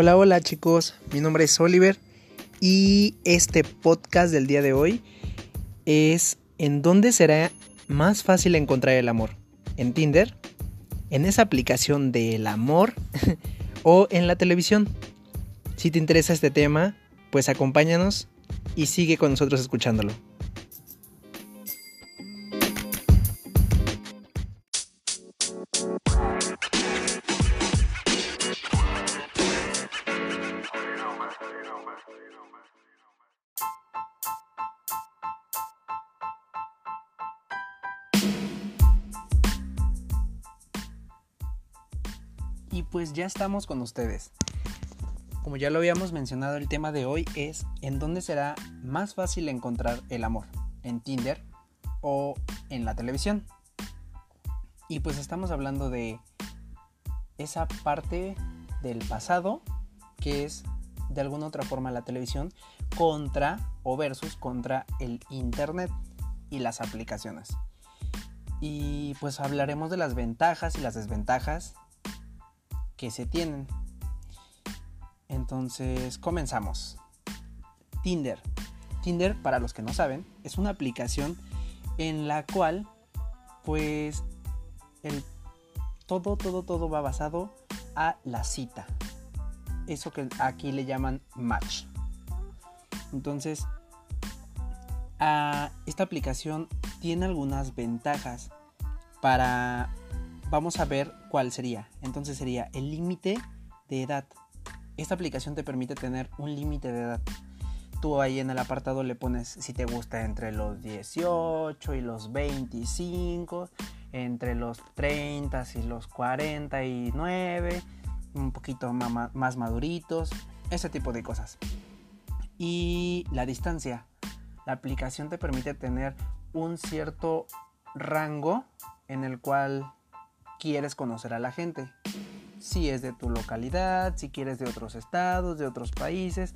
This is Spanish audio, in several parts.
Hola, hola chicos, mi nombre es Oliver y este podcast del día de hoy es ¿en dónde será más fácil encontrar el amor? ¿En Tinder? ¿En esa aplicación del amor? ¿O en la televisión? Si te interesa este tema, pues acompáñanos y sigue con nosotros escuchándolo. Y pues ya estamos con ustedes. Como ya lo habíamos mencionado, el tema de hoy es en dónde será más fácil encontrar el amor, en Tinder o en la televisión. Y pues estamos hablando de esa parte del pasado que es de alguna otra forma la televisión contra o versus contra el internet y las aplicaciones. Y pues hablaremos de las ventajas y las desventajas que se tienen. Entonces, comenzamos. Tinder. Tinder, para los que no saben, es una aplicación en la cual, pues, el todo, todo, todo va basado a la cita. Eso que aquí le llaman match. Entonces, esta aplicación tiene algunas ventajas para vamos a ver cuál sería. Entonces sería el límite de edad. Esta aplicación te permite tener un límite de edad. Tú ahí en el apartado le pones si te gusta entre los 18 y los 25, entre los 30 y los 49, un poquito más maduritos, ese tipo de cosas. Y la distancia. La aplicación te permite tener un cierto rango en el cual quieres conocer a la gente. Si es de tu localidad, si quieres de otros estados, de otros países,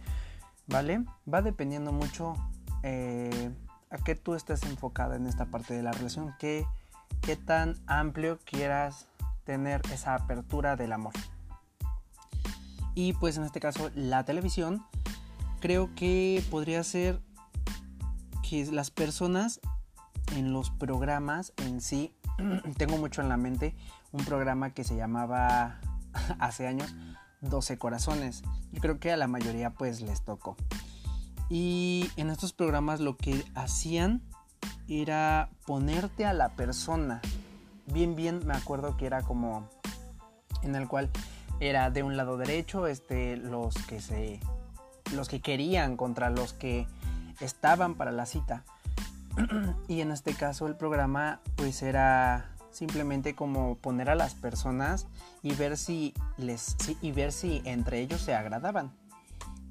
¿vale? Va dependiendo mucho eh, a qué tú estés enfocada en esta parte de la relación, qué, qué tan amplio quieras tener esa apertura del amor. Y pues en este caso la televisión, creo que podría ser que las personas en los programas en sí tengo mucho en la mente un programa que se llamaba hace años 12 corazones. Yo creo que a la mayoría pues les tocó. Y en estos programas lo que hacían era ponerte a la persona. Bien, bien, me acuerdo que era como en el cual era de un lado derecho, este, los que se, los que querían contra los que estaban para la cita. y en este caso el programa pues era simplemente como poner a las personas y ver si les y ver si entre ellos se agradaban.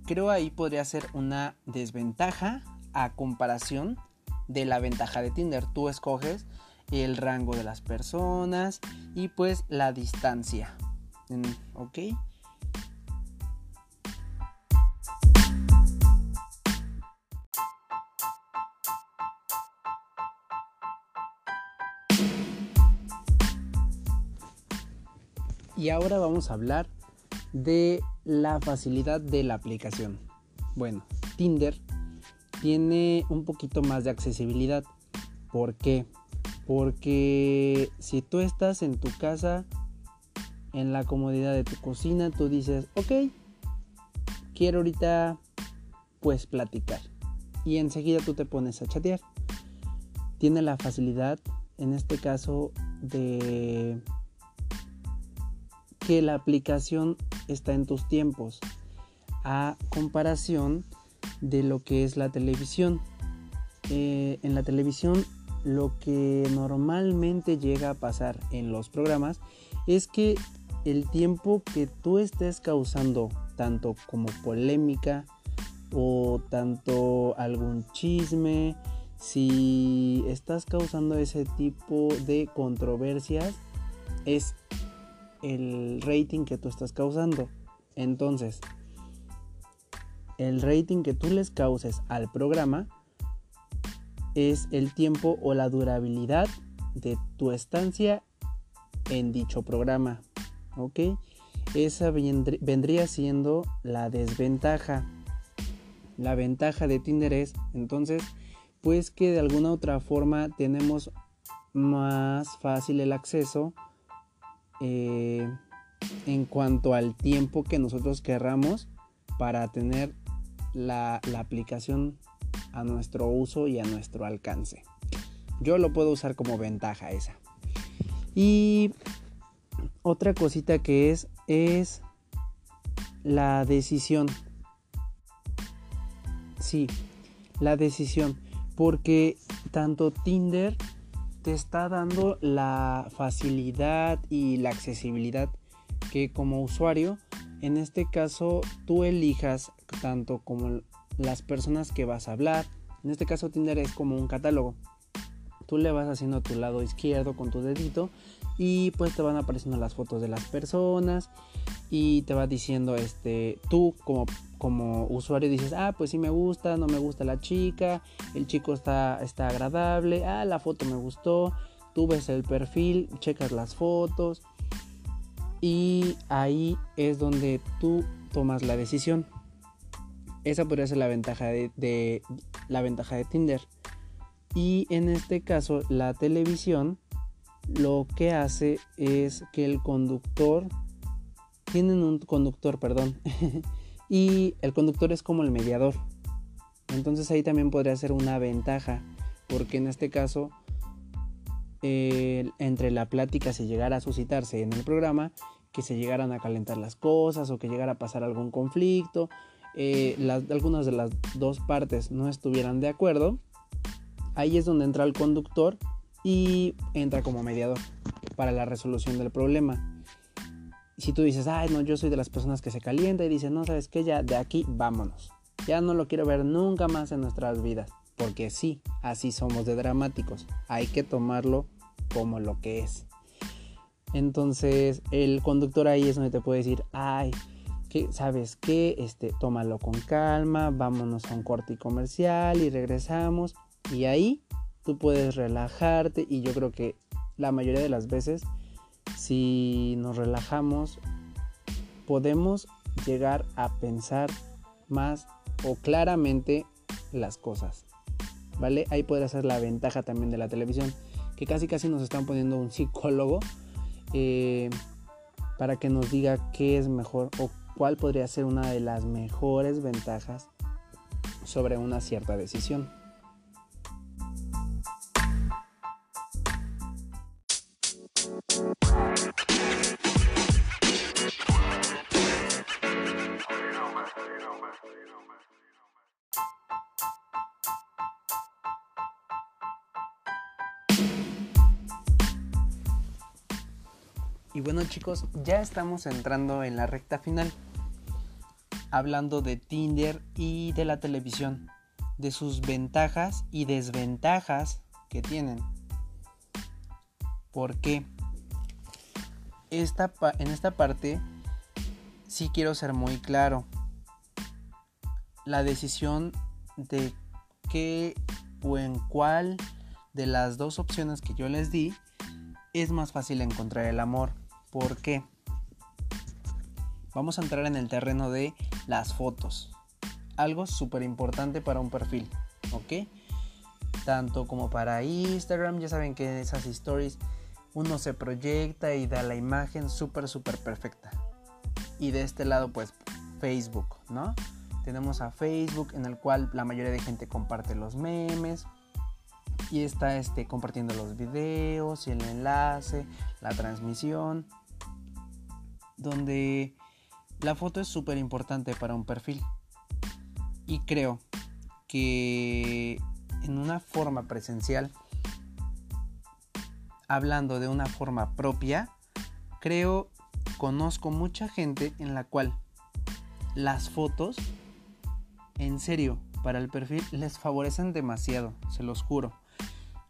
Creo ahí podría ser una desventaja a comparación de la ventaja de Tinder. Tú escoges el rango de las personas y pues la distancia. ¿Ok? Y ahora vamos a hablar de la facilidad de la aplicación. Bueno, Tinder tiene un poquito más de accesibilidad. ¿Por qué? Porque si tú estás en tu casa, en la comodidad de tu cocina, tú dices, ok, quiero ahorita pues platicar. Y enseguida tú te pones a chatear. Tiene la facilidad, en este caso, de que la aplicación está en tus tiempos a comparación de lo que es la televisión. Eh, en la televisión lo que normalmente llega a pasar en los programas es que el tiempo que tú estés causando tanto como polémica o tanto algún chisme, si estás causando ese tipo de controversias, es el rating que tú estás causando. Entonces, el rating que tú les causes al programa es el tiempo o la durabilidad de tu estancia en dicho programa. ¿Ok? esa vendría siendo la desventaja. La ventaja de Tinder es entonces pues que de alguna otra forma tenemos más fácil el acceso eh, en cuanto al tiempo que nosotros querramos para tener la, la aplicación a nuestro uso y a nuestro alcance. Yo lo puedo usar como ventaja esa. Y otra cosita que es es la decisión. Sí, la decisión. Porque tanto Tinder te está dando la facilidad y la accesibilidad que como usuario, en este caso tú elijas tanto como las personas que vas a hablar. En este caso Tinder es como un catálogo. Tú le vas haciendo a tu lado izquierdo con tu dedito y pues te van apareciendo las fotos de las personas y te va diciendo este tú como como usuario dices ah pues sí me gusta no me gusta la chica el chico está está agradable ah la foto me gustó tú ves el perfil checas las fotos y ahí es donde tú tomas la decisión. Esa podría ser la ventaja de la ventaja de Tinder. Y en este caso la televisión lo que hace es que el conductor, tienen un conductor, perdón, y el conductor es como el mediador. Entonces ahí también podría ser una ventaja, porque en este caso, entre la plática, si llegara a suscitarse en el programa, que se llegaran a calentar las cosas o que llegara a pasar algún conflicto, eh, algunas de las dos partes no estuvieran de acuerdo, ahí es donde entra el conductor y entra como mediador para la resolución del problema. Si tú dices, ay, no, yo soy de las personas que se calienta y dicen, no, sabes qué, ya de aquí vámonos. Ya no lo quiero ver nunca más en nuestras vidas. Porque sí, así somos de dramáticos. Hay que tomarlo como lo que es. Entonces, el conductor ahí es donde te puede decir, ay, que ¿sabes qué? Este, tómalo con calma, vámonos a un corte comercial y regresamos. Y ahí tú puedes relajarte y yo creo que la mayoría de las veces si nos relajamos podemos llegar a pensar más o claramente las cosas. ¿Vale? Ahí puede ser la ventaja también de la televisión, que casi casi nos están poniendo un psicólogo eh, para que nos diga qué es mejor o cuál podría ser una de las mejores ventajas sobre una cierta decisión. Bueno chicos, ya estamos entrando en la recta final, hablando de Tinder y de la televisión, de sus ventajas y desventajas que tienen. ¿Por qué? Esta, en esta parte sí quiero ser muy claro. La decisión de qué o en cuál de las dos opciones que yo les di es más fácil encontrar el amor. ¿Por qué? Vamos a entrar en el terreno de las fotos. Algo súper importante para un perfil, ¿ok? Tanto como para Instagram, ya saben que en esas stories uno se proyecta y da la imagen súper, súper perfecta. Y de este lado, pues Facebook, ¿no? Tenemos a Facebook en el cual la mayoría de gente comparte los memes, y está este, compartiendo los videos y el enlace, la transmisión donde la foto es súper importante para un perfil. Y creo que en una forma presencial, hablando de una forma propia, creo, conozco mucha gente en la cual las fotos, en serio, para el perfil les favorecen demasiado, se los juro.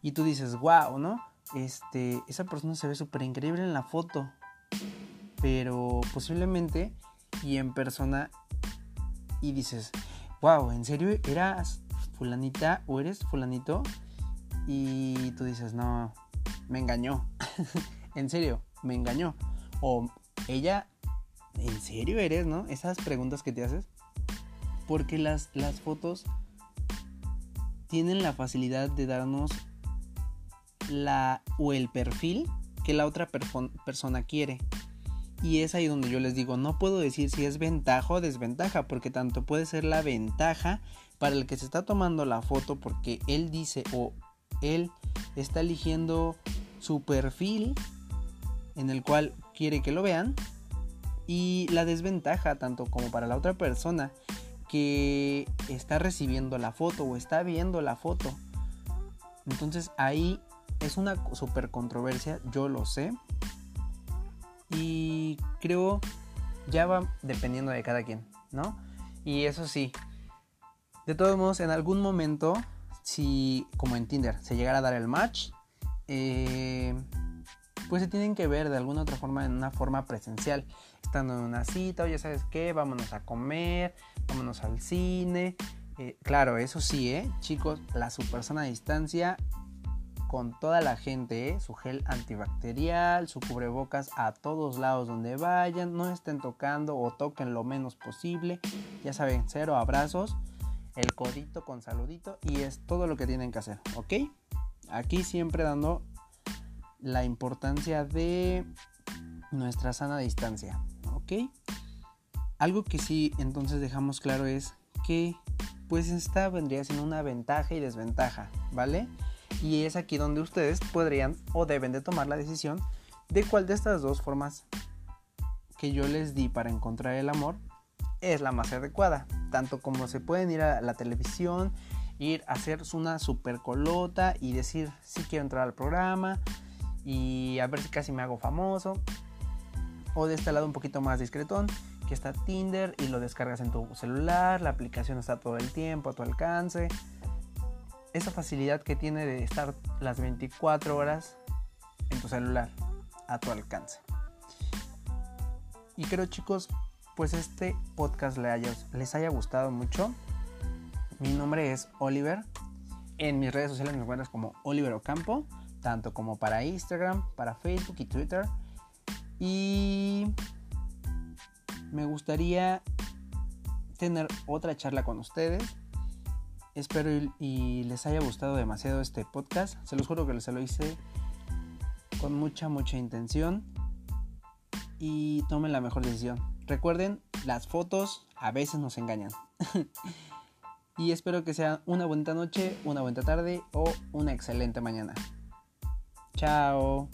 Y tú dices, wow, ¿no? Este, esa persona se ve súper increíble en la foto pero posiblemente y en persona y dices, wow, ¿en serio eras fulanita o eres fulanito? Y tú dices, no, me engañó. en serio, me engañó. O ella ¿en serio eres, no? Esas preguntas que te haces. Porque las, las fotos tienen la facilidad de darnos la o el perfil que la otra persona quiere. Y es ahí donde yo les digo, no puedo decir si es ventaja o desventaja, porque tanto puede ser la ventaja para el que se está tomando la foto porque él dice o él está eligiendo su perfil en el cual quiere que lo vean y la desventaja tanto como para la otra persona que está recibiendo la foto o está viendo la foto. Entonces ahí es una super controversia, yo lo sé. Creo ya va dependiendo de cada quien, ¿no? Y eso sí, de todos modos, en algún momento, si como en Tinder se llegara a dar el match, eh, pues se tienen que ver de alguna otra forma en una forma presencial, estando en una cita, o ya sabes qué, vámonos a comer, vámonos al cine. Eh, claro, eso sí, ¿eh? chicos, la super sana distancia con toda la gente, ¿eh? su gel antibacterial, su cubrebocas a todos lados donde vayan, no estén tocando o toquen lo menos posible, ya saben, cero abrazos, el codito con saludito y es todo lo que tienen que hacer, ¿ok? Aquí siempre dando la importancia de nuestra sana distancia, ¿ok? Algo que sí entonces dejamos claro es que pues esta vendría siendo una ventaja y desventaja, ¿vale? Y es aquí donde ustedes podrían o deben de tomar la decisión de cuál de estas dos formas que yo les di para encontrar el amor es la más adecuada. Tanto como se pueden ir a la televisión, ir a hacer una super colota y decir si quiero entrar al programa y a ver si casi me hago famoso. O de este lado un poquito más discretón, que está Tinder y lo descargas en tu celular, la aplicación está todo el tiempo a tu alcance esa facilidad que tiene de estar las 24 horas en tu celular a tu alcance. Y creo chicos, pues este podcast les haya gustado mucho. Mi nombre es Oliver. En mis redes sociales me encuentras como Oliver Ocampo, tanto como para Instagram, para Facebook y Twitter. Y me gustaría tener otra charla con ustedes Espero y, les haya gustado demasiado este podcast. Se los juro que se lo hice con mucha, mucha intención. Y tomen la mejor decisión. Recuerden, las fotos a veces nos engañan. y espero que sea una buena noche, una buena tarde o una excelente mañana. Chao.